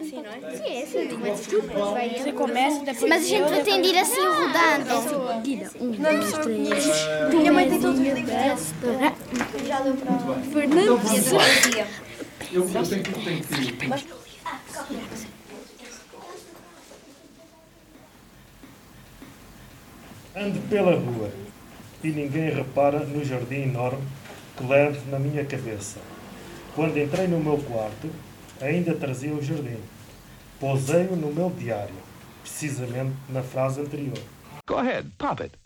Assim, não é? Sim, é assim. Você começa, depois Mas a gente pretende ir assim rodando. Guida, um, dois, três. Minha mãe tem todos os livros Já deu para. Fernando. Eu. Tenho que tenho que- Ando pela rua e ninguém repara no jardim enorme que levo na minha cabeça. Quando entrei no meu quarto, ainda trazia o jardim. Pousei-o no meu diário, precisamente na frase anterior. Go ahead, pop it.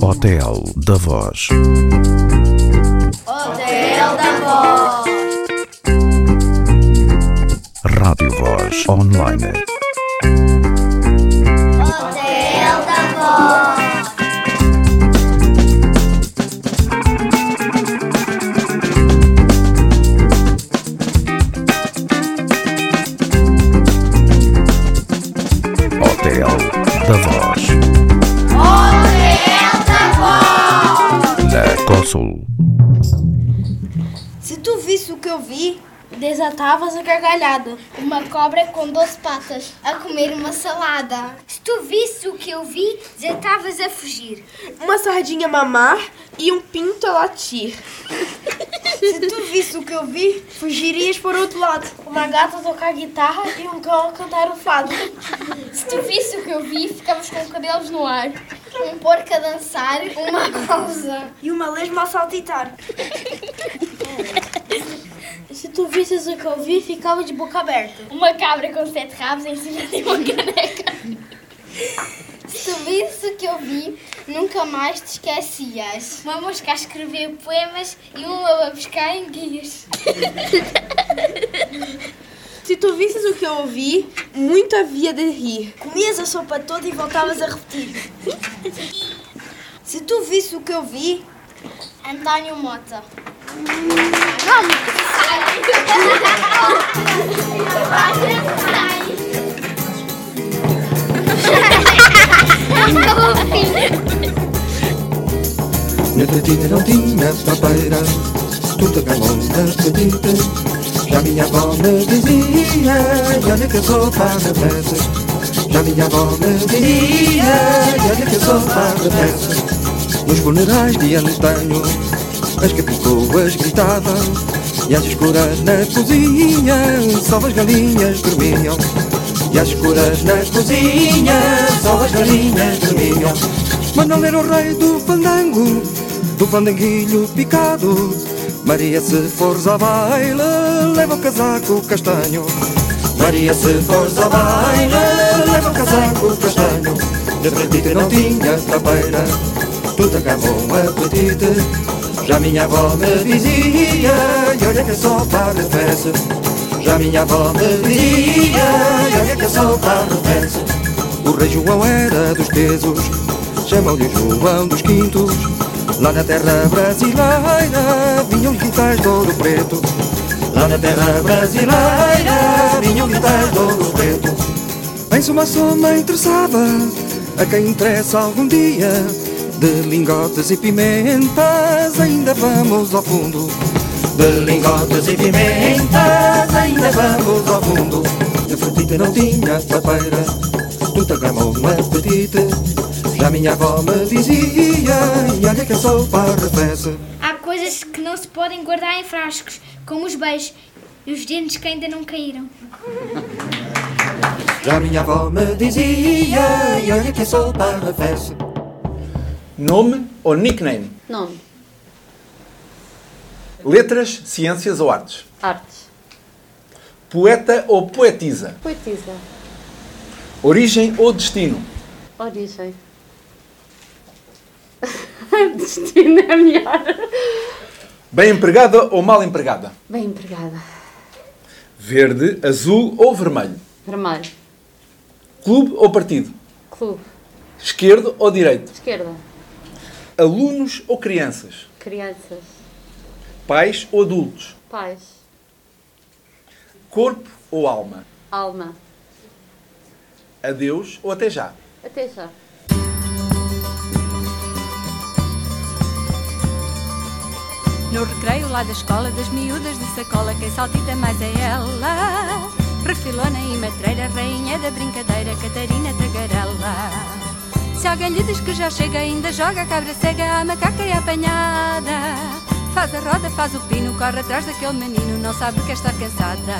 Hotel da Voz. Hotel da Voz. Rádio Voz Online. Se tu visse o que eu vi, desatavas a gargalhada. Uma cobra com 12 patas a comer uma salada. Se tu visse o que eu vi, desatavas a fugir. Uma sardinha mamar e um pinto a latir. Se tu visse o que eu vi, fugirias por outro lado. Uma gata a tocar guitarra e um cão a cantar o fado. Se tu visse o que eu vi, ficavas com cabelos no ar. Um porco a dançar, uma pausa. E uma lesma a saltitar. Se tu visses o que eu vi, ficava de boca aberta. Uma cabra com sete rabos em cima de uma caneca. Se tu visse o que eu vi, nunca mais te esquecias. Uma mosca a escrever poemas e uma a buscar em guias. Se tu visses o que eu ouvi, muito havia de rir. Comias a sopa toda e voltavas a repetir. Se tu visse o que eu vi, António Mota. Na cantina não tinha papeira Tudo calou na petita Já minha avó me dizia olha que eu sou parabéns Já minha avó me dizia olha que eu sou parabéns Nos funerais de antanho As capicoas gritavam E às escuras na cozinha Só as galinhas dormiam e às escuras na cozinha Só as galinhas dormiam. Não era o rei do fandango Do fandanguilho picado. Maria se fores ao baile Leva o casaco castanho. Maria se fores ao baile Leva o casaco castanho. Na frente não tinha tapeira Tudo acabou um apetite. Já minha avó me dizia E olha que é só para a festa já minha avó me dizia E olha que eu sou parvese O rei João era dos pesos. Chamam-lhe João dos Quintos. Lá na terra brasileira Vinham guitarras de ouro preto. Lá na terra brasileira Vinham guitarras de ouro preto. Em suma soma interessava A quem interessa algum dia. De lingotes e pimentas Ainda vamos ao fundo de lingotes e pimentas Ainda vamos ao fundo A frutita não tinha papeira Tudo agramou um apetite Já minha avó me dizia E olha que eu sou parrafesse Há coisas que não se podem guardar em frascos, como os beijos e os dentes que ainda não caíram. Já minha avó me dizia E olha que eu sou parrafesse Nome ou nickname? Nome. Letras, ciências ou artes? Artes. Poeta ou poetisa? Poetisa. Origem ou destino? Origem. Destino é melhor. Bem empregada ou mal empregada? Bem empregada. Verde, azul ou vermelho? Vermelho. Clube ou partido? Clube. Esquerdo ou direito? Esquerda. Alunos ou crianças? Crianças. Pais ou adultos? Pais. Corpo ou alma? Alma. Adeus ou até já? Até já. No recreio lá da escola, das miúdas de sacola, quem saltita mais é ela. Refilona e matreira, rainha da brincadeira, Catarina Tagarela. Se alguém lhe diz que já chega, ainda joga a cabra cega, a macaca é apanhada. Faz a roda, faz o pino, corre atrás daquele menino, não sabe que está cansada.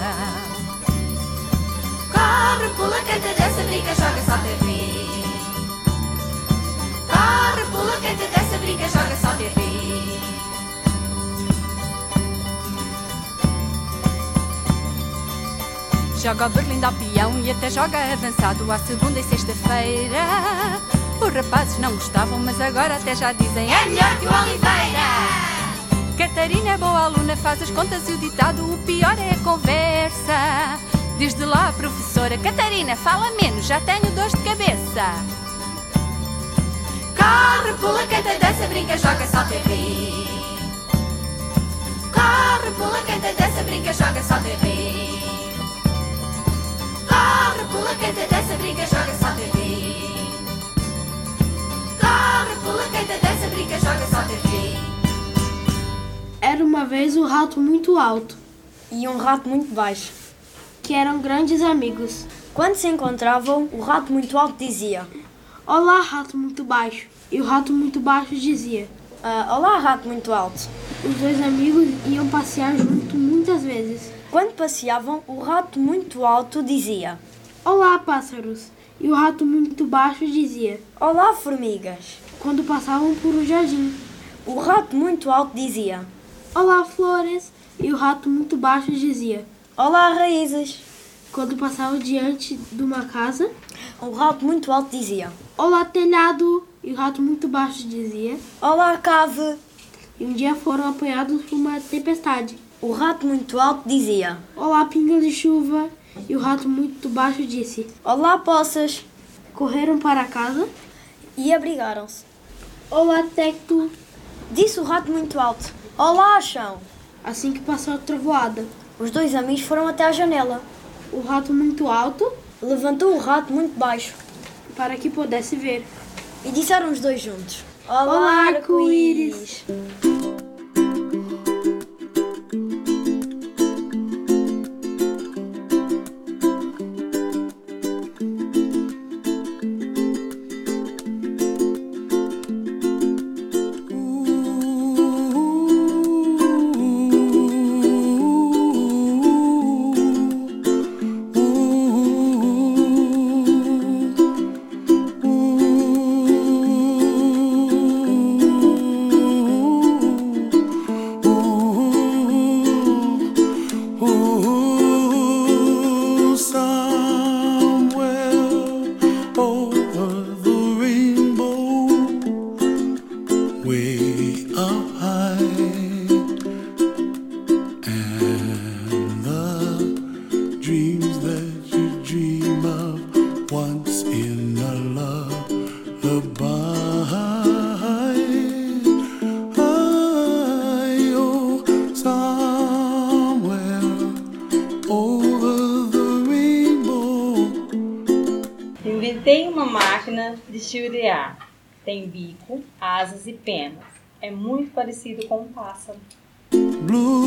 Corre, pula, canta, dança, brinca, joga, salta e ri. Corre, pula, canta, dança, brinca, joga, salta e. Joga o berlindo ao peão e até joga avançado à segunda e sexta-feira. Os rapazes não gostavam, mas agora até já dizem é melhor que o Oliveira. Catarina é boa aluna, faz as contas e o ditado, o pior é a conversa. Desde lá professora Catarina, fala menos, já tenho dores de cabeça. Corre, pula, canta, dança, brinca, joga, salta e ri. Corre, pula, canta, dança, brinca, joga, salta e ri. Corre, pula, canta, dança, brinca, joga, salta e ri. Corre, pula, canta, dança, brinca, joga, salta e ri. Era uma vez um rato muito alto, E um rato muito baixo. que eram grandes amigos. Quando se encontravam, o rato muito alto dizia: Olá, rato muito baixo. E o rato muito baixo dizia. "Ah, Olá, rato muito alto. Os dois amigos iam passear junto muitas vezes. Quando passeavam, o rato muito alto dizia: Olá, pássaros. E o rato muito baixo dizia. Olá, formigas. Quando passavam por um jardim. O rato muito alto dizia: Olá, flores. E o rato muito baixo dizia. Olá, raízes. Quando passavam diante de uma casa. O rato muito alto dizia: Olá, telhado. E o rato muito baixo dizia. Olá, cave. E um dia foram apanhados por uma tempestade. O rato muito alto dizia: Olá, pinga de chuva. E o rato muito baixo disse. Olá, poças. Correram para casa. E abrigaram-se. Olá, tecto. Disse o rato muito alto: Olá, chão. Assim que passou a trovoada. Os dois amigos foram até à janela. O rato muito alto Levantou o rato muito baixo para que pudesse ver. e disseram os dois juntos: Olá, arco-íris. Tem bico, asas e penas. É muito parecido com um pássaro. Bluebirds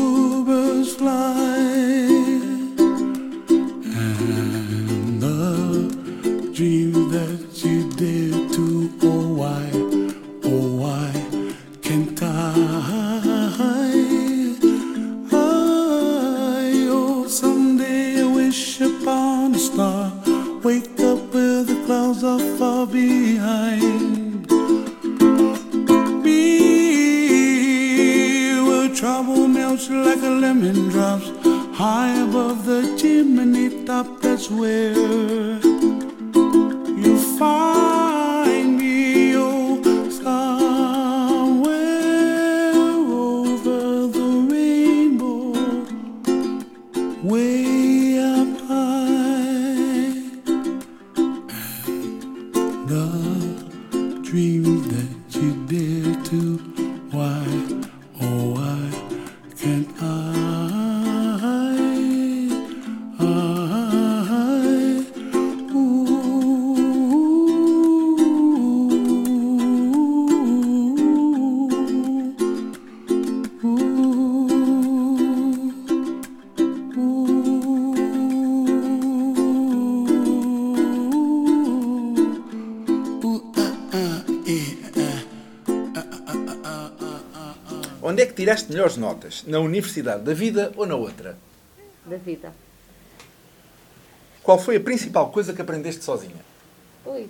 tiraste melhores notas? Na Universidade da Vida ou na outra? Da vida. Qual foi a principal coisa que aprendeste sozinha? Ui.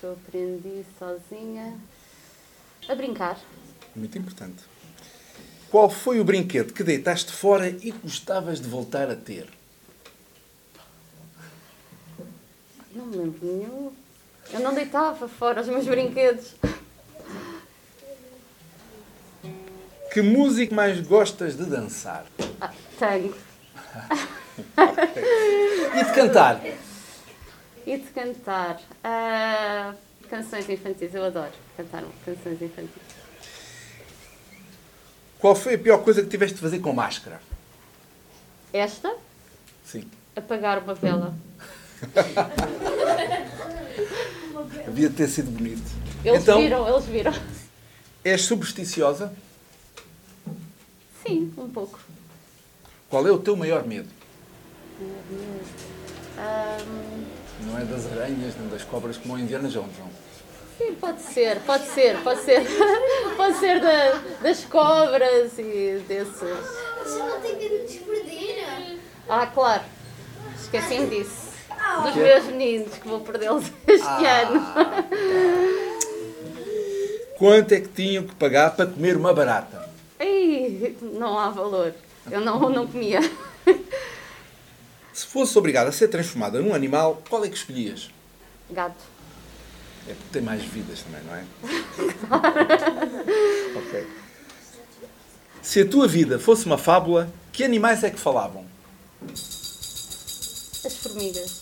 Que eu aprendi sozinha a brincar. Muito importante. Qual foi o brinquedo que deitaste fora e gostavas de voltar a ter? Não me lembro nenhum. Eu não deitava fora os meus brinquedos. Que música mais gostas de dançar? Ah, tenho. E de cantar? E de cantar. Ah, canções infantis, eu adoro cantar canções infantis. Qual foi a pior coisa que tiveste de fazer com máscara? Esta, Sim. apagar uma vela. Havia de ter sido bonito. Eles então, viram, eles viram. és supersticiosa? Sim, um pouco. Qual é o teu maior medo? Ahm, Não é das aranhas nem das cobras como o Indiana Jones, não? sim, pode ser, pode ser, pode ser. pode ser da- das cobras e desses. Você não tem medo de perder? Ah, claro. Esqueci-me disso. Dos Que? meus meninos, que vou perdê-los este Ah. ano. Quanto é que tinham que pagar para comer uma barata? Não há valor. Eu não, não comia. Se fosse obrigada a ser transformada num animal, qual é que escolhias? Gato. É porque tem mais vidas também, não é? ok. Se a tua vida fosse uma fábula, que animais é que falavam? As formigas.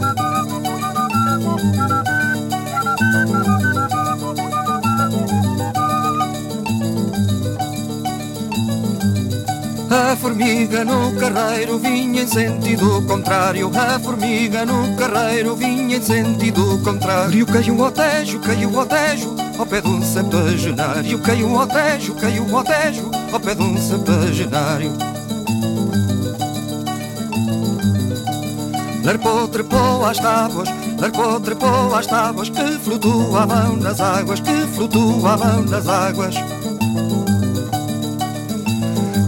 A formiga no carreiro vinha em sentido contrário. A formiga no carreiro vinha em sentido contrário. Caiu ao tejo, caiu ao tejo, ao pé de um septuagenário. Caiu ao tejo, caiu ao tejo, ao pé de um septuagenário. Larpou, trepou às tábuas, larpou, trepou às tábuas que flutuavam nas águas, que flutuavam nas águas.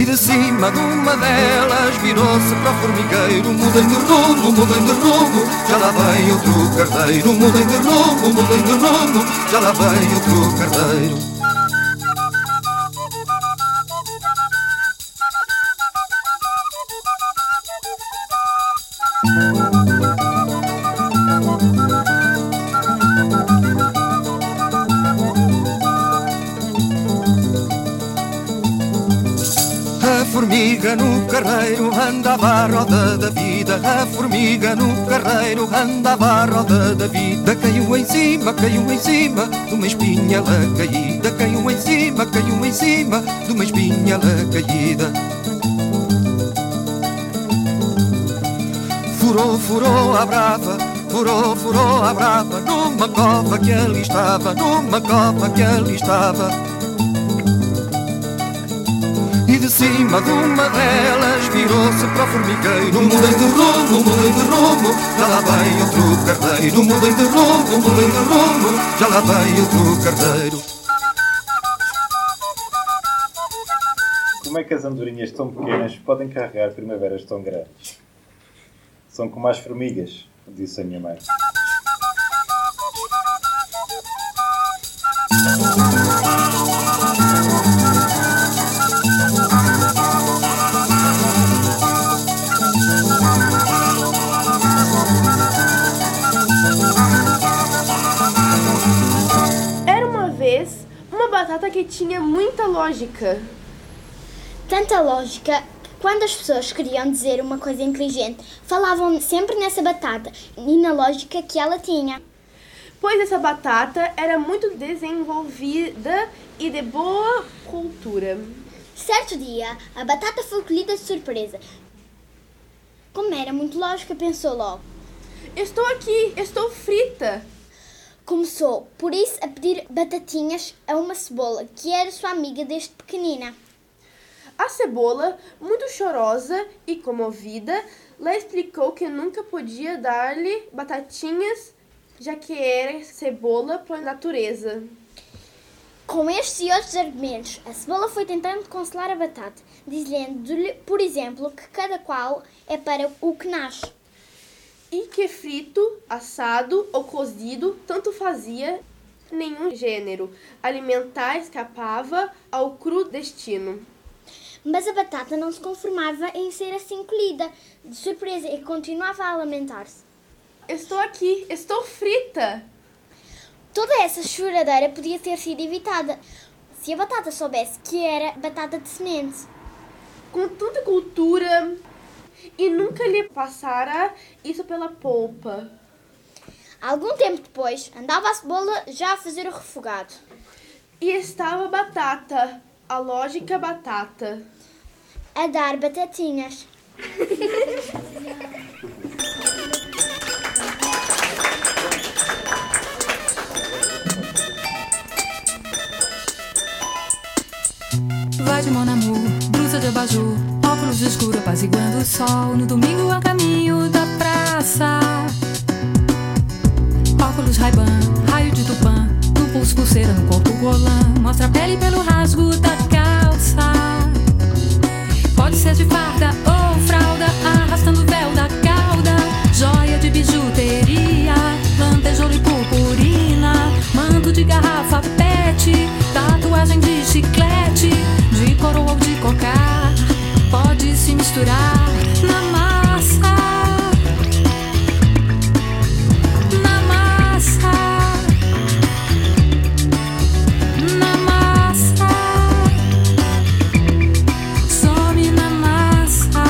De cima de uma delas virou-se para o formigueiro Mudem de rumo, mudem de rumo, já lá vem outro carteiro Mudem de rumo, mudem de rumo, já lá vem outro carteiro A formiga no carreiro andava à roda da vida. A formiga no carreiro andava à roda da vida. Caiu em cima, caiu em cima de uma espinha lá caída. Caiu em cima, caiu em cima de uma espinha lá caída. Furou, furou a brava, furou, furou a brava. Numa cova que ali estava, numa cova que ali estava de cima de uma delas virou-se para o formigueiro Mudem de rumo, mudem de rumo, já lá vem outro carteiro Mudem de rumo, mudem de rumo, já lá vem outro carteiro Como é que as andorinhas tão pequenas podem carregar primaveras tão grandes? São como as formigas, disse a minha mãe. Que tinha muita lógica. Tanta lógica que quando as pessoas queriam dizer uma coisa inteligente, falavam sempre nessa batata e na lógica que ela tinha. Pois essa batata era muito desenvolvida e de boa cultura. Certo dia, a batata foi colhida de surpresa. Como era muito lógica, pensou logo. Estou aqui, estou frita. Começou, por isso, a pedir batatinhas a uma cebola, que era sua amiga desde pequenina. A cebola, muito chorosa e comovida, Lá explicou que nunca podia dar-lhe batatinhas, já que era cebola por natureza. Com estes e outros argumentos, a cebola foi tentando consolar a batata, dizendo-lhe, por exemplo, que cada qual é para o que nasce. E que frito, assado ou cozido tanto fazia nenhum gênero alimentar escapava ao cru destino. Mas a batata não se conformava em ser assim colhida, de surpresa, e continuava a lamentar-se. Estou aqui, estou frita! Toda essa choradeira podia ter sido evitada se a batata soubesse que era batata de semente. Com tanta cultura e nunca lhe passara isso pela polpa. Algum tempo depois, andava a cebola já a fazer o refogado. E estava a batata, a lógica batata. A dar batatinhas. Vai de mon amour, blusa de abajur, óculos escuro apaziguando o sol. No domingo a caminho da praça. Óculos Ray-Ban, raio de tupã, no pulso pulseira, no corpo golã. Mostra a pele pelo rasgo da calça. Pode ser de farda ou fralda, arrastando o véu da cauda. Joia de bijuteria, lantejoula e purpurina. Manto de garrafa pet, tatuagem de chiclete. Se misturar na massa. Na massa. Na massa. Some na massa.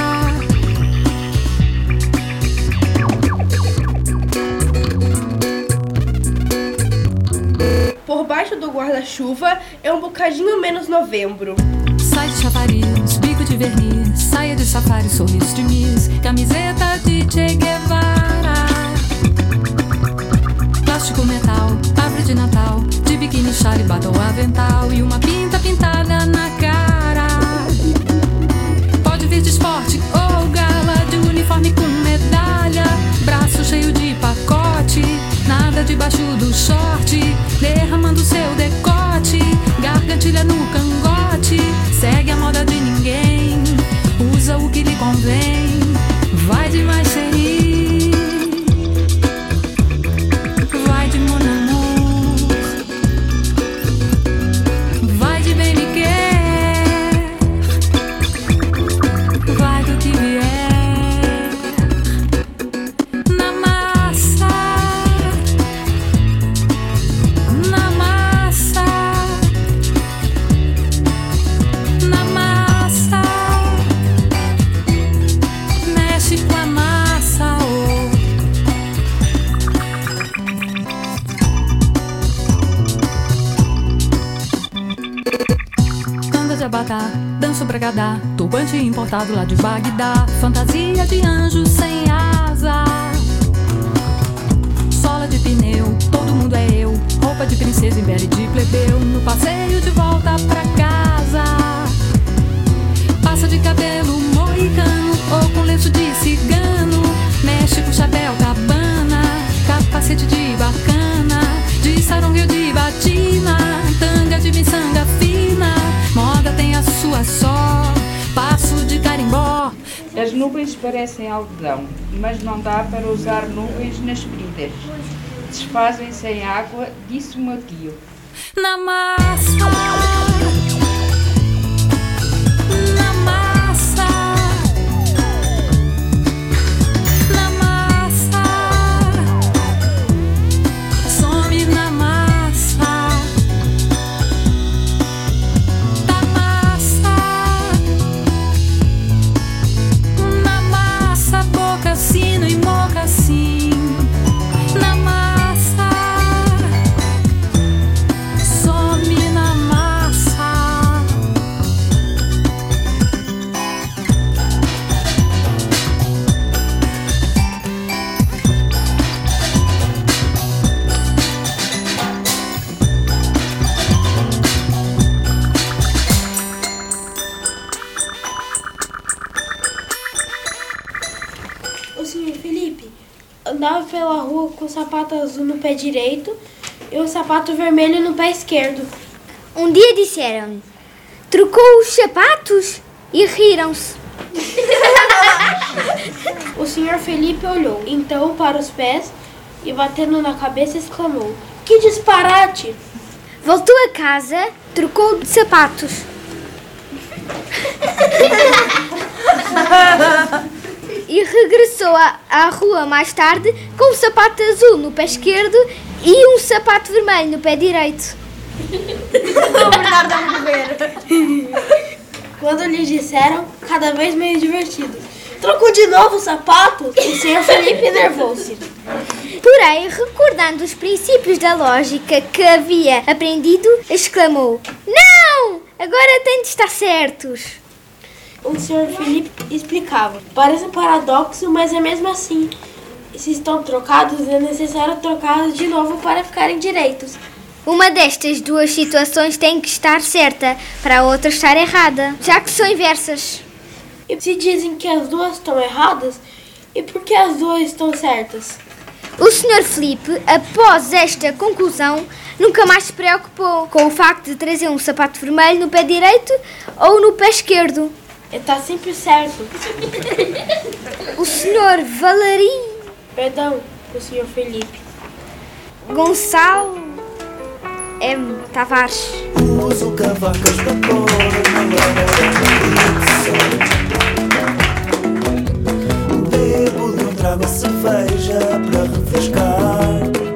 Por baixo do guarda-chuva é um bocadinho menos novembro. Sai de chafariz, bico de verniz, saia de safari, sorriso de miss, camiseta de Che Guevara. Plástico metal, árvore de Natal, de biquíni, chale, batom, avental e uma pinta pintada na cara. Pode vir de esporte ou gala, de uniforme com medalha, braço cheio de pacote, nada debaixo do short, derramando seu decote, gargantilha no cangote, segue a moda de ninguém, usa o que lhe convém, vai de mais cheio, importado lá de Bagdá, fantasia de anjo sem asa. Nuvens parecem algodão, mas não dá para usar nuvens nas feridas. Desfazem-se em água, disse o meu tio. O sapato azul no pé direito e o sapato vermelho no pé esquerdo. Um dia disseram-lhe: trocou os sapatos e riram-se. O senhor Felipe olhou então para os pés e, batendo na cabeça, exclamou: Que disparate! Voltou a casa, trocou de sapatos. e regressou à, à rua mais tarde com um sapato azul no pé esquerdo e um sapato vermelho no pé direito. O Bernardo a morrer. Quando lhe disseram, cada vez meio divertido. Trocou de novo o sapato? O senhor Felipe enervou-se. Porém, recordando os princípios da lógica que havia aprendido, exclamou: Não! Agora tem de estar certos. O senhor Felipe explicava. Parece um paradoxo, mas é mesmo assim. Se estão trocados, é necessário trocá-los de novo para ficarem direitos. Uma destas duas situações tem que estar certa para a outra estar errada, já que são inversas. E se dizem que as duas estão erradas, e por que as duas estão certas? O Sr. Felipe, após esta conclusão, nunca mais se preocupou com o facto de trazer um sapato vermelho no pé direito ou no pé esquerdo. Está sempre certo. O Sr. Valerim Perdão, o senhor Felipe. Gonçalo M. Tavares. Uso cavacas da cor Bebo de um trago a cerveja para refrescar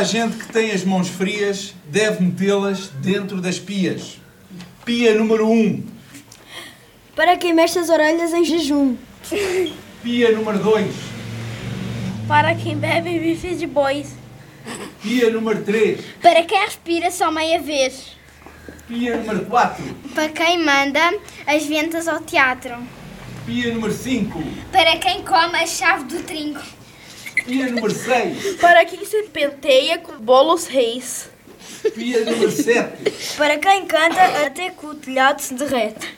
a gente que tem as mãos frias deve metê-las dentro das pias. Pia número 1. Um. Para quem mexe as orelhas em jejum. Pia número 2. Para quem bebe bife de bois. Pia número 3. Para quem respira só meia vez. Pia número 4. Para quem manda as ventas ao teatro. Pia número 5. Para quem come a chave do trinco. Pia número 6. Para quem se penteia com bolos reis. Pia número 7. Para quem canta até que o telhado se derrete.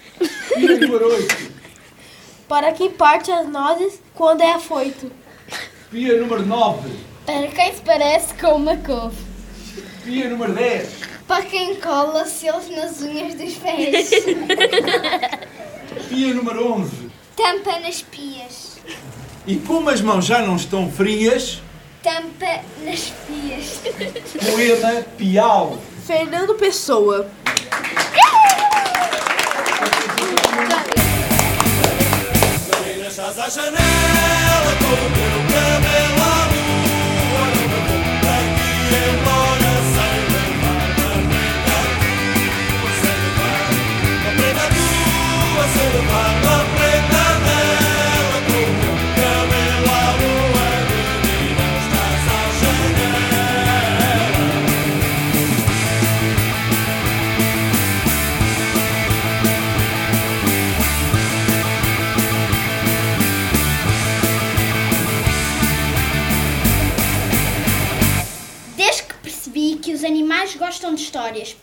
Pia número 8. Para quem parte as nozes quando é afoito. Pia número 9. Para quem se parece com uma couve. Pia número 10. Para quem cola selos nas unhas dos pés. Pia número 11. Tampa nas pias. E como as mãos já não estão frias, Tampa nas pias. poema Piau. Fernando Pessoa. Janela com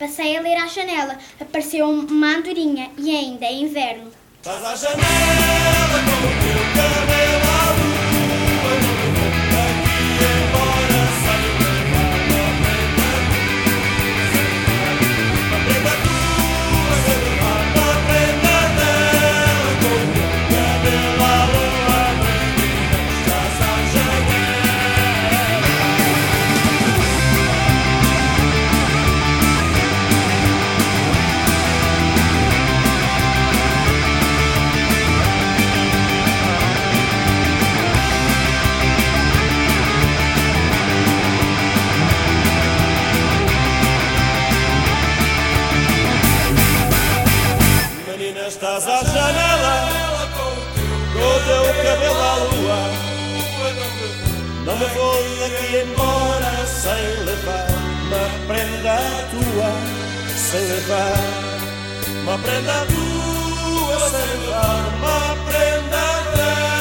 passei a ler à janela. Apareceu uma andorinha e ainda é inverno. À janela com o teu cabelo à lua. Não me vou daqui embora sem levar uma prenda tua, sem levar uma prenda tua, sem levar uma prenda dela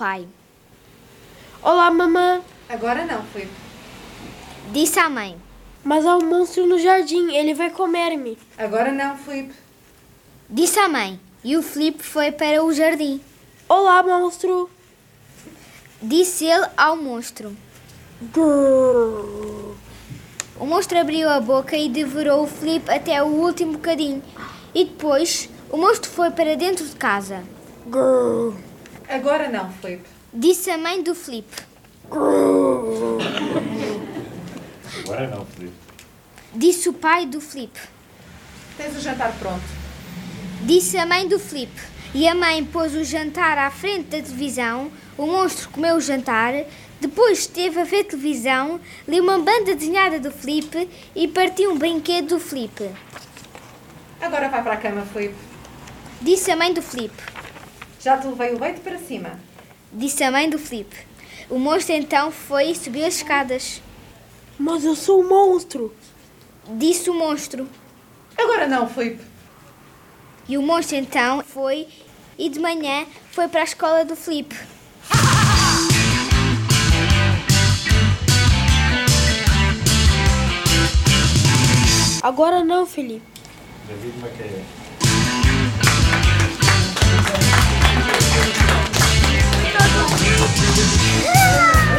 pai. Olá, mamã. Agora não, Filipe. Disse a mãe. Mas há um monstro no jardim, ele vai comer-me. Agora não, Filipe. Disse a mãe. E o Filipe foi para o jardim. Olá, monstro. Disse ele ao monstro. O monstro abriu a boca e devorou o Filipe até o último bocadinho. E depois o monstro foi para dentro de casa. Agora não, Filipe. Disse a mãe do Filipe. Agora não, Filipe. Disse o pai do Filipe. Tens o jantar pronto. Disse a mãe do Filipe. E a mãe pôs o jantar à frente da televisão. O monstro comeu o jantar. Depois esteve a ver televisão, leu uma banda desenhada do Filipe e partiu um brinquedo do Filipe. Agora vai para a cama, Filipe. Disse a mãe do Filipe. Já te levei o leite para cima. Disse a mãe do Filipe. O monstro então foi e subiu as escadas. Mas eu sou um monstro. Disse o monstro. Agora não, Filipe. E o monstro então foi e de manhã foi para a escola do Filipe. Agora não, Felipe. David Macaé. Portanto,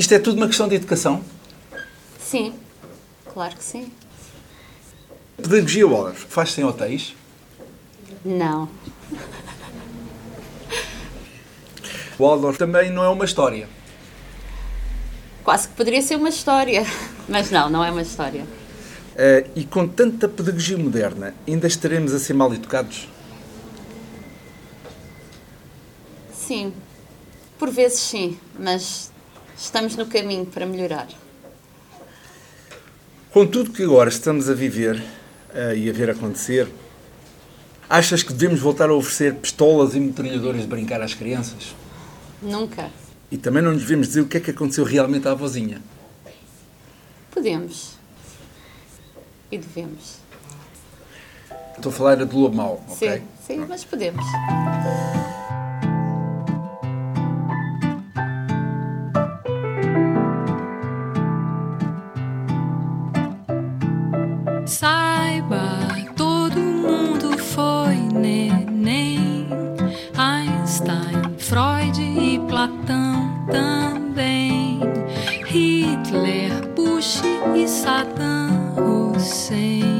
isto é tudo uma questão de educação. Sim, claro que sim. Pedagogia Waldorf faz-se em hotéis. Não. Waldorf também não é uma história. Quase que poderia ser uma história. Mas não, não é uma história. Eh, e com tanta pedagogia moderna, ainda estaremos a ser mal educados? Sim. Por vezes sim, mas estamos no caminho para melhorar. Com tudo que agora estamos a viver eh, e a ver acontecer, achas que devemos voltar a oferecer pistolas e metralhadoras de brincar às crianças? Nunca. E também não nos devemos dizer o que é que aconteceu realmente à vozinha. Podemos. E devemos. Estou a falar do lobo mau, ok? Sim, sim, mas podemos. Bush e Saddam Hussein.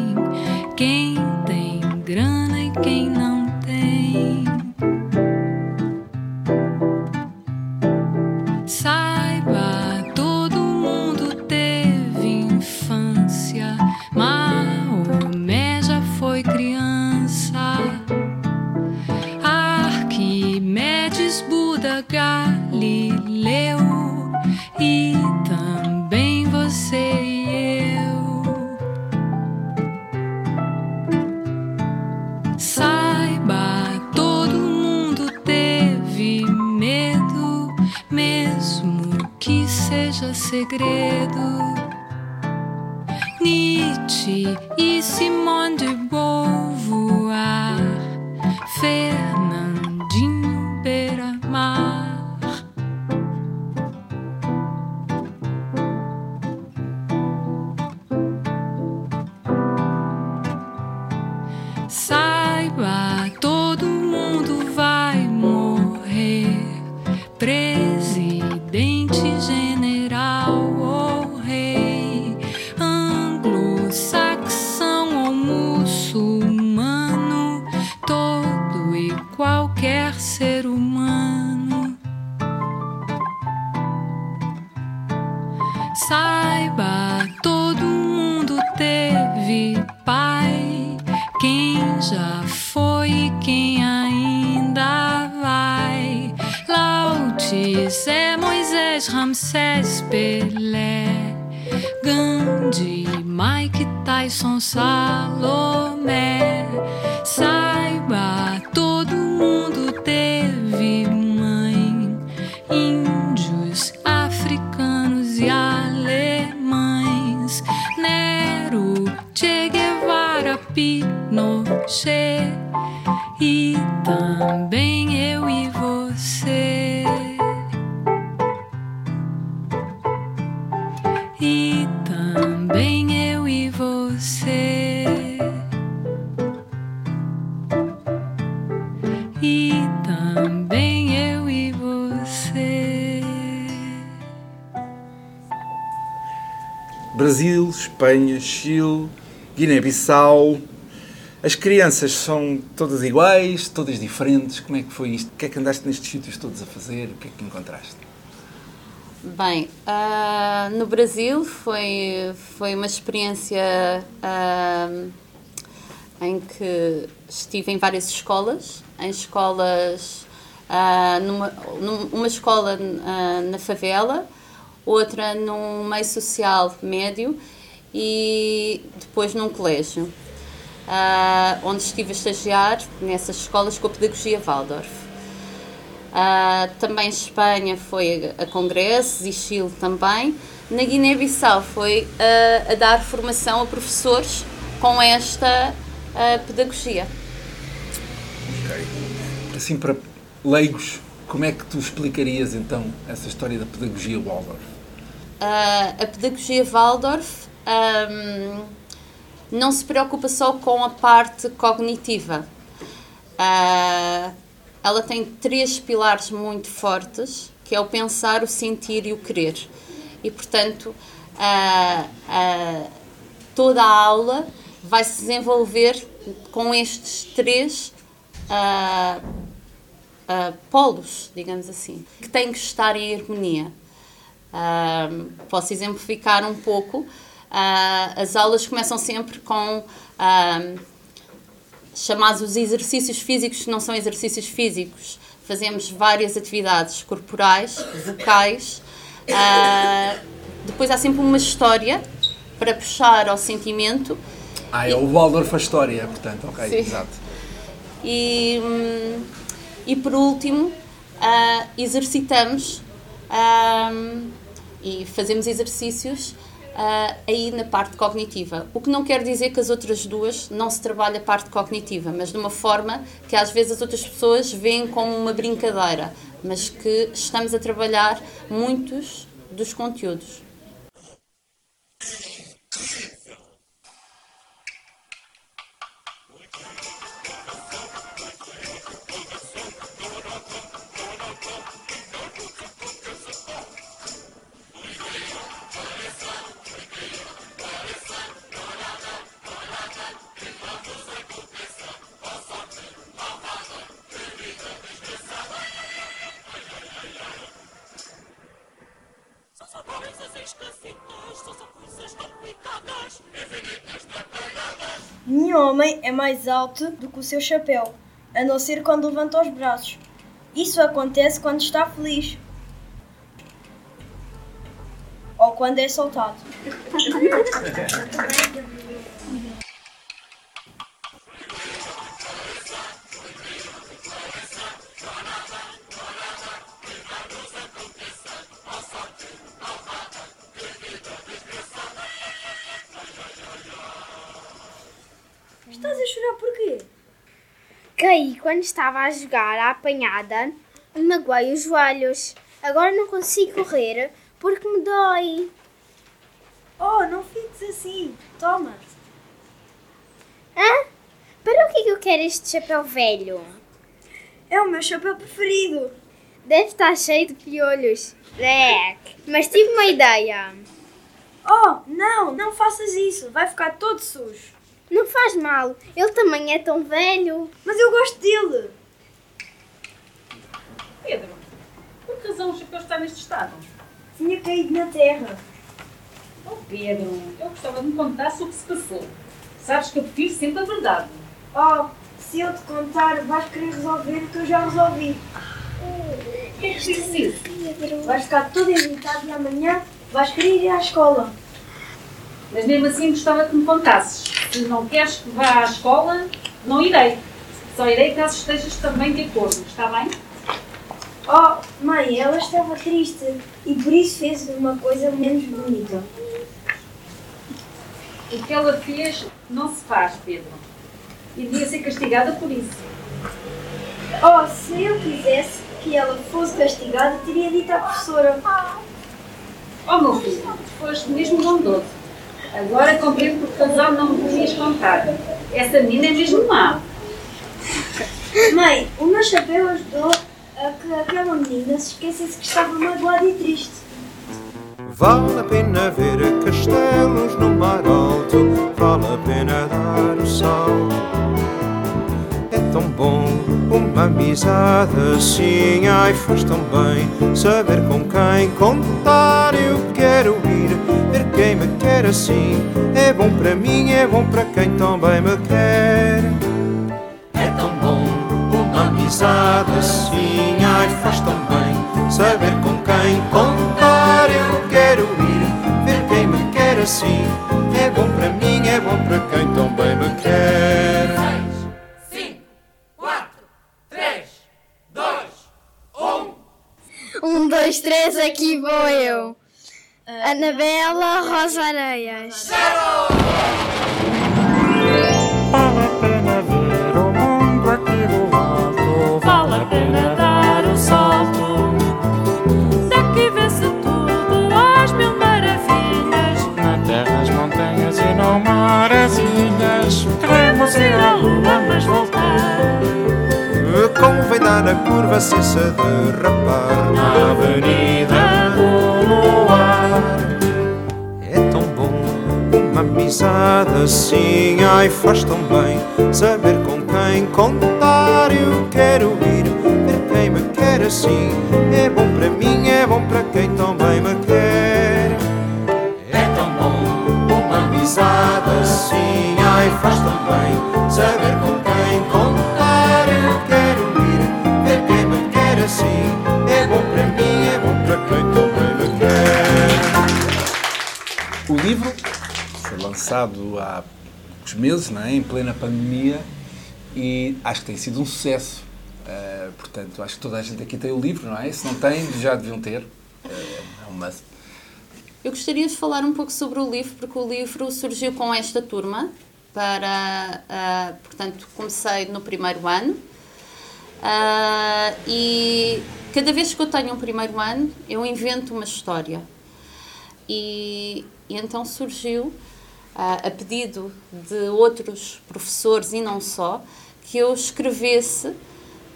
Guiné-Bissau. As crianças são todas iguais, todas diferentes. Como é que foi isto? O que é que andaste nestes sítios todos a fazer? O que é que encontraste? Bem, ah, no Brasil foi, foi uma experiência ah, em que estive em várias escolas, em escolas, ah, numa, numa escola na favela, outra num meio social médio e depois num colégio, ah, onde estive a estagiar nessas escolas com a pedagogia Waldorf. Ah, também Espanha foi a, congressos e Chile também. Na Guiné-Bissau foi ah, a dar formação a professores com esta pedagogia. Assim, para leigos, como é que tu explicarias então essa história da pedagogia Waldorf? A pedagogia Waldorf ahm, não se preocupa só com a parte cognitiva. Ah, ela tem três pilares muito fortes, que é o pensar, o sentir e o querer. E, portanto, a- a- toda a aula vai se desenvolver com estes três polos, digamos assim, que têm que estar em harmonia. Posso exemplificar um pouco. Ah, as aulas começam sempre com ah, chamados os exercícios físicos, que não são exercícios físicos. Fazemos várias atividades corporais, vocais. Ah, depois há sempre uma história para puxar ao sentimento. Ah, é o Waldorf a história, portanto, ok, Sim. exato. E, e por último, ah, exercitamos ah, e fazemos exercícios ah, aí na parte cognitiva. O que não quer dizer que as outras duas não se trabalha a parte cognitiva, mas de uma forma que às vezes as outras pessoas veem como uma brincadeira, mas que estamos a trabalhar muitos dos conteúdos. Homem é mais alto do que o seu chapéu, a não ser quando levanta os braços. Isso acontece quando está feliz. Ou quando é soltado. Caí quando estava a jogar à apanhada magoei os joelhos. Agora não consigo correr porque me dói. Oh, não fiques assim. Toma. Hã? Para o que é que eu quero este chapéu velho? É o meu chapéu preferido. Deve estar cheio de piolhos. Leque. Mas tive uma ideia. Oh, não, não faças isso. Vai ficar todo sujo. Não faz mal. Ele também é tão velho. Mas eu gosto dele. Pedro, por que razão o chapéu está neste estado? Tinha caído na terra. Oh, Pedro, eu gostava de me contasse o que se passou. Sabes que eu prefiro sempre a verdade. Oh, se eu te contar, vais querer resolver o que eu já resolvi. O que é que disse isso? Vais ficar todo irritado e amanhã vais querer ir à escola. Mas mesmo assim gostava que me contasses. Se não queres que vá à escola, não irei. Só irei caso estejas também de acordo. Está bem? Oh, mãe, ela estava triste e por isso fez uma coisa menos bonita. O que ela fez não se faz, Pedro. E devia ser castigada por isso. Oh, se eu quisesse que ela fosse castigada, teria dito à professora. Oh, meu filho, foste mesmo bondoso. Agora compreendo por que razão não me podias contar. Essa menina é mesmo má. Mãe, o meu chapéu ajudou a que aquela menina se esquecesse que estava magoada e triste. Vale a pena ver castelos no mar alto, vale a pena dar o salto. É tão bom uma amizade assim, ai faz tão bem saber com quem contar. Eu quero ir quer assim. É bom para mim, é bom para quem também me quer. É tão bom uma amizade assim, ai faz tão bem saber com quem contar. Eu quero ir ver quem me quer assim. É bom para mim, é bom para quem também me quer. Um, dois, três, aqui vou eu. Anabela Rosa Areias. Vale a pena ver o mundo aqui do alto, vale a pena dar o salto. Daqui vê-se tudo, as mil maravilhas. Na terra, as montanhas e no mar as ilhas. Queremos ir à lua, mas voltar. Convém dar a curva sem se derrapar na avenida como. É tão bom uma amizade assim, ai faz tão bem saber com quem contar. Eu quero ir ver quem me quer assim. É bom para mim, é bom para quem também me quer. É tão bom uma amizade assim, ai faz tão bem saber com livro foi lançado há poucos meses, não é? em plena pandemia, e acho que tem sido um sucesso. Uh, portanto, acho que toda a gente aqui tem o livro, não é? Se não tem, já deviam ter. Uh, é um must. Eu gostaria de falar um pouco sobre o livro, porque o livro surgiu com esta turma. Para, ah, portanto, comecei no primeiro ano e cada vez que eu tenho um primeiro ano, eu invento uma história. E, e então surgiu, ah, a pedido de outros professores e não só, que eu escrevesse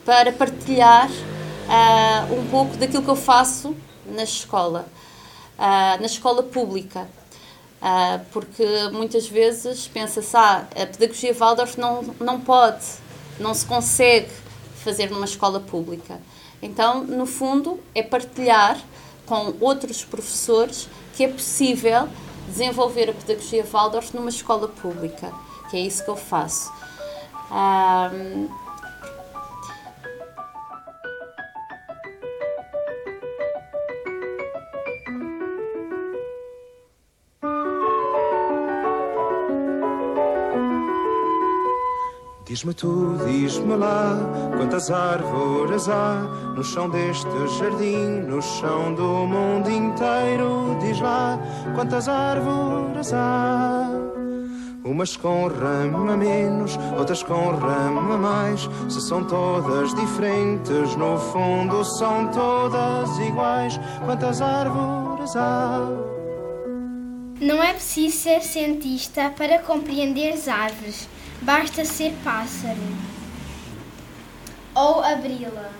para partilhar ah, um pouco daquilo que eu faço na escola, ah, na escola pública. Ah, porque muitas vezes pensa-se, ah, a pedagogia Waldorf não, não pode, não se consegue fazer numa escola pública. Então, no fundo, é partilhar com outros professores que é possível desenvolver a pedagogia Waldorf numa escola pública, que é isso que eu faço. Ah, Diz-me tu, diz-me lá, quantas árvores há no chão deste jardim, no chão do mundo inteiro. Diz lá, quantas árvores há. Umas com rama menos, outras com rama mais. Se são todas diferentes, no fundo são todas iguais. Quantas árvores há? Não é preciso ser cientista para compreender as árvores, basta ser pássaro. Ou abri-la.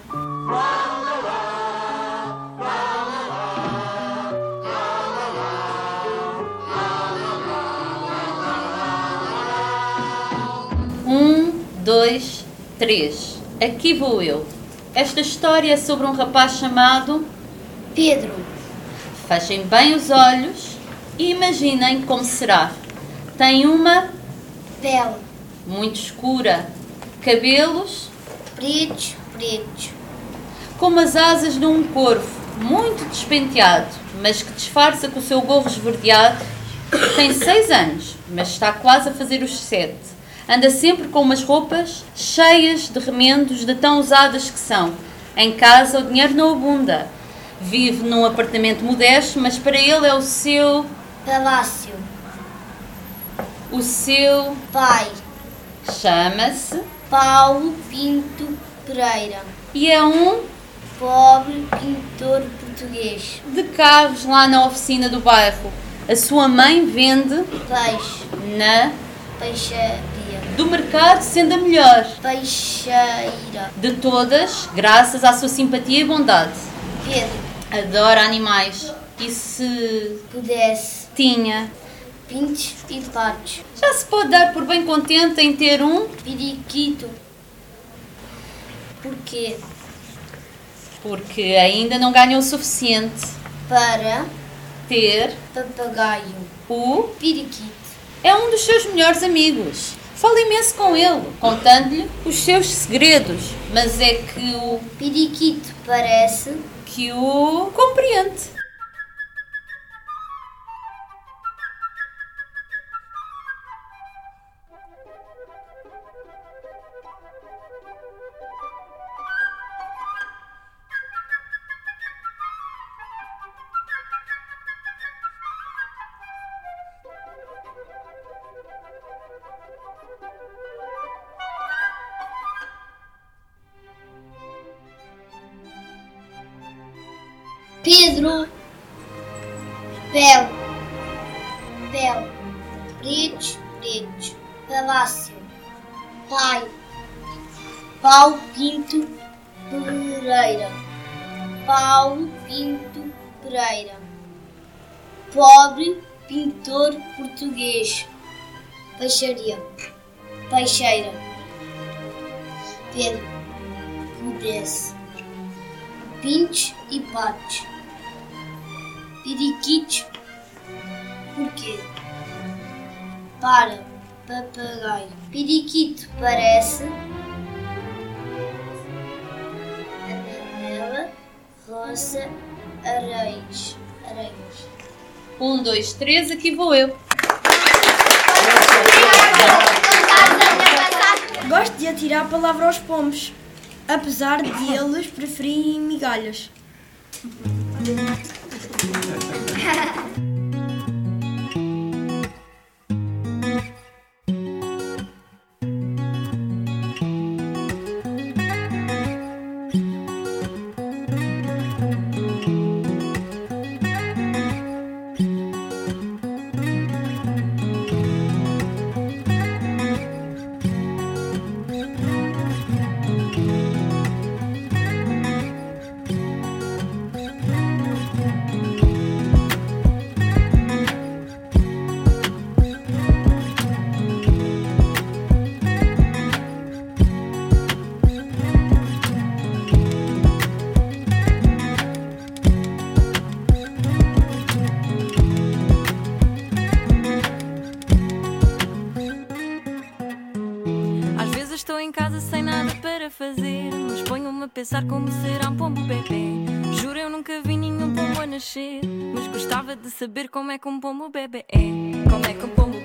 Um, dois, três. Aqui vou eu. Esta história é sobre um rapaz chamado Pedro. Fechem bem os olhos e imaginem como será. Tem uma Pele. Muito escura, cabelos Pretos, pretos. como as asas de um corvo, muito despenteado, mas que disfarça com o seu gorro esverdeado. Tem seis anos, mas está quase a fazer os sete. Anda sempre com umas roupas cheias de remendos de tão usadas que são. Em casa o dinheiro não abunda. Vive num apartamento modesto, mas para ele é o seu. Palácio. O seu. Pai. Chama-se. Paulo Pinto Pereira. E é um. Pobre pintor português. de carros lá na oficina do bairro. A sua mãe vende Peixe. na Peixaria. do mercado sendo a melhor Peixeira. de todas, graças à sua simpatia e bondade. Pedro. Adora animais e se Pudesse. tinha, Pintos e patos. já se pode dar por bem contente em ter um Periquito. Porquê? porque ainda não ganhou o suficiente Para ter papagaio. o Periquito. é um dos seus melhores amigos. Fala imenso com ele, contando-lhe os seus segredos, mas é que o Periquito parece que o compreende. Pedro. Bel. Bel. Pretos, pretos. Palácio. Pai. Paulo Pinto Pereira. Paulo Pinto Pereira. Pobre pintor português. Peixaria. Peixeira. Pedro. Pudesse. Pintos e patos. Periquitos. Porquê? Para. Papagaio. Periquito parece. Anabela. Rosa. Areias. Areias. Um, dois, três, aqui vou eu. Gosto de atirar a palavra aos pomos, apesar de eles preferirem migalhas. De saber como é que um pombo bebê é. Como é que um pombo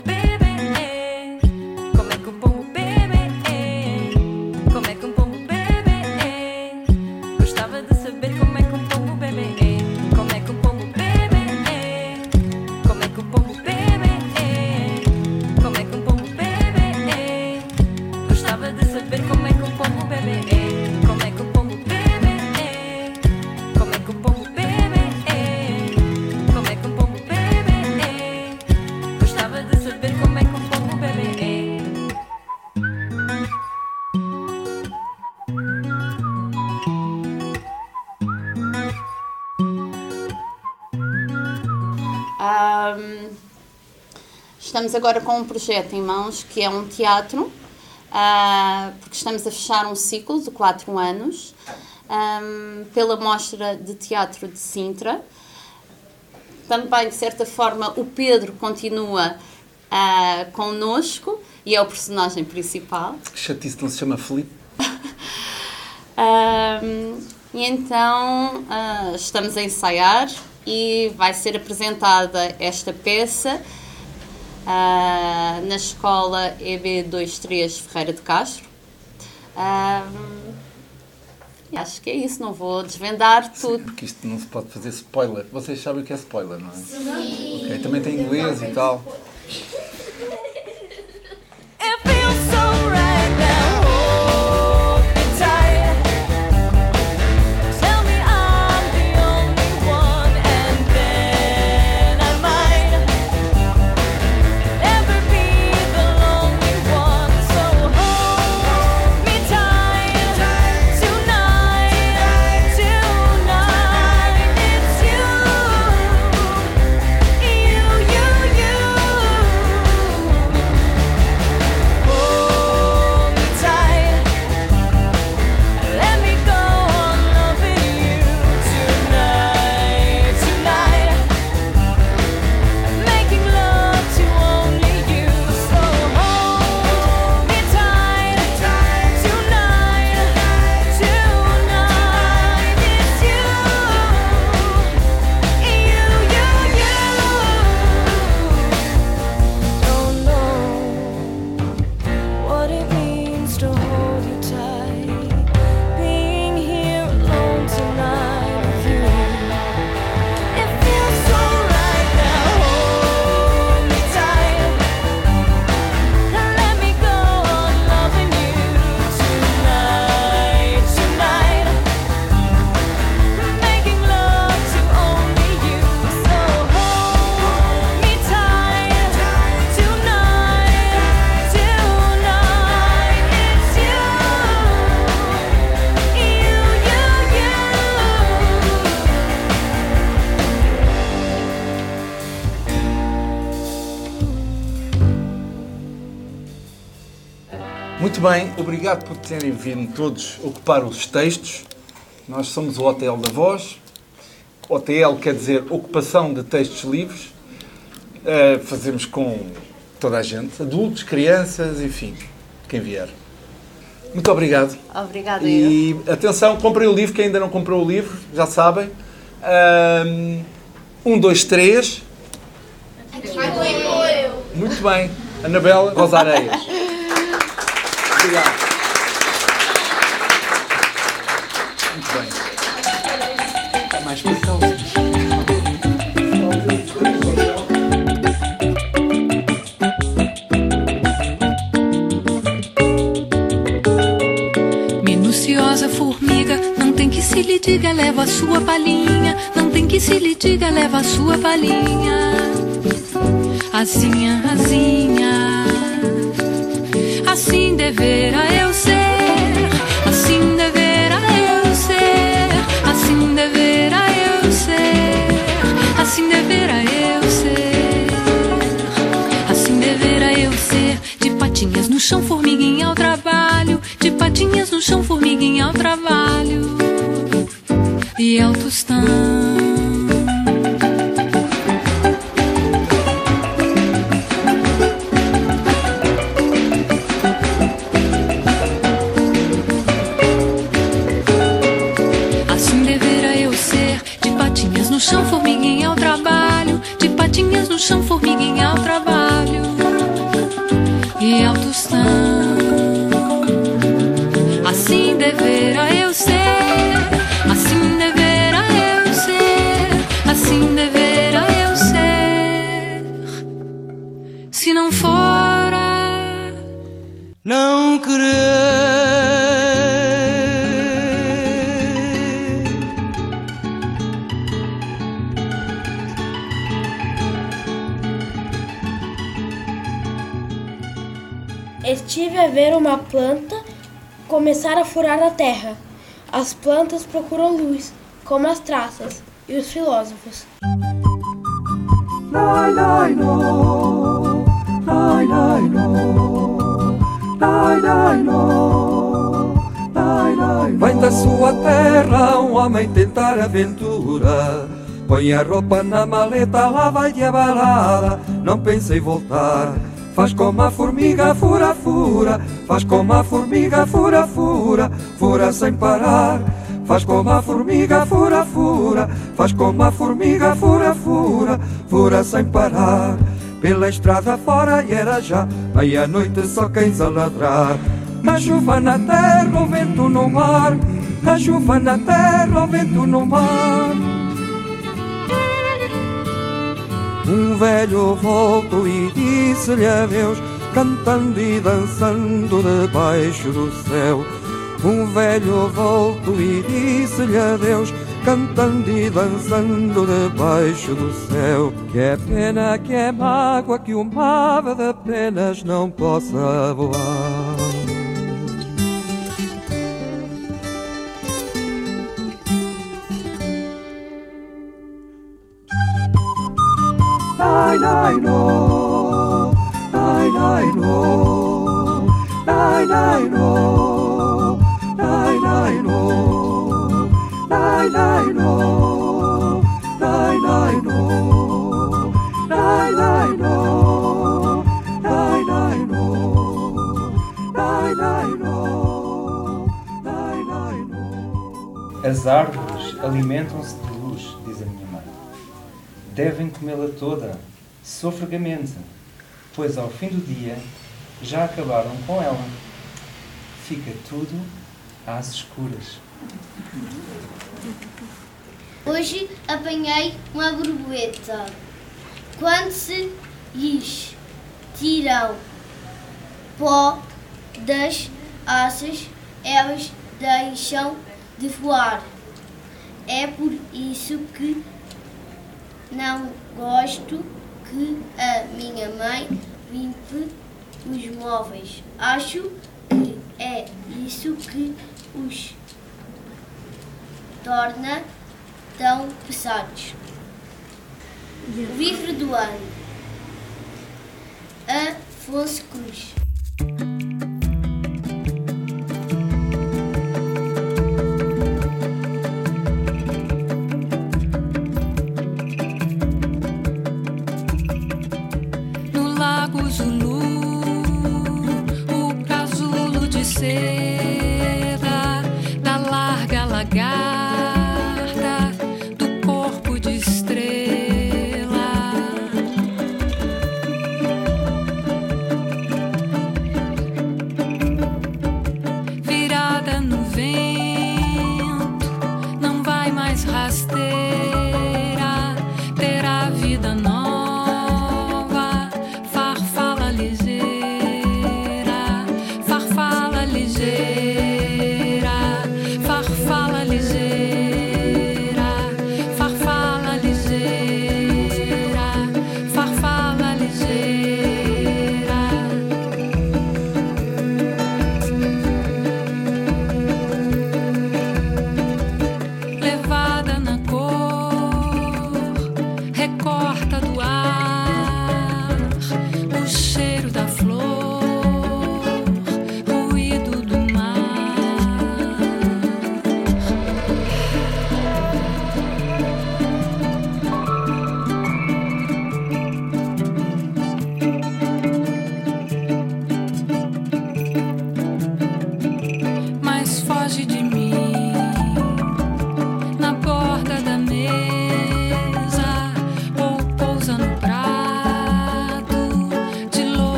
agora com um projeto em mãos que é um teatro, ah, porque estamos a fechar um ciclo de quatro anos ahm, pela Mostra de Teatro de Sintra. Também, de certa forma, o Pedro continua ah, connosco e é o personagem principal. Que chatice, não se chama Felipe. Ahm, e então ah, estamos a ensaiar e vai ser apresentada esta peça ah, na escola EB23 Ferreira de Castro. E acho que é isso, não vou desvendar tudo. Porque isto não se pode fazer spoiler. Vocês sabem o que é spoiler, não é? Sim. Ok, também tem inglês e tal. Muito bem, obrigado por terem vindo todos ocupar os textos. Nós somos o Hotel da Voz. OTL quer dizer Ocupação de Textos Livres. Uh, fazemos com toda a gente, adultos, crianças, enfim, quem vier. Muito obrigado. Obrigada, eu. E atenção, comprem o livro, quem ainda não comprou o livro, já sabem. Um, dois, três. Muito bem. Anabela Rosa Areias. Obrigado. Muito bem. Mais expressão. Minuciosa formiga, não tem que se lhe diga, leva a sua palhinha. Não tem que se lhe diga, leva a sua palhinha. Asinha, assim deverá eu ser, assim deverá eu ser, assim deverá eu ser, assim deverá eu ser, assim deverá eu ser. De patinhas no chão, formiguinha ao trabalho, de patinhas no chão, formiguinha ao trabalho. E ao tostão. Uma planta começar a furar a terra. As plantas procuram luz, como as traças e os filósofos. Lai, lai, no. Lai, lai, no. Lai, lai, no. Lai, lai, no. Vai da sua terra um homem tentar aventura. Põe a roupa na maleta, lá vai de balada. Não pense em voltar. Faz como a formiga, fura, fura. Faz como a formiga, fura, fura. Fura sem parar. Faz como a formiga, fura, fura. Faz como a formiga, fura, fura. Fura sem parar. Pela estrada fora e era já meia-noite, só cães a ladrar. A chuva na terra, o vento no mar. A chuva na terra, o vento no mar. Um velho voltou e disse-lhe adeus, cantando e dançando debaixo do céu. Um velho voltou e disse-lhe adeus, cantando e dançando debaixo do céu. Que é pena, que é mágoa, que uma ave de penas não possa voar. As árvores alimentam-se de luz, diz a minha mãe. Devem comê-la toda, sofregamente, pois ao fim do dia já acabaram com ela. Fica tudo às escuras. Hoje apanhei uma borboleta. Quando se lhes tiram pó das asas, elas deixam de voar. É por isso que não gosto que a minha mãe limpe os móveis. Acho que é isso que os torna tão pesados. Livro do ano. Afonso Cruz. Vai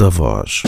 da Voz.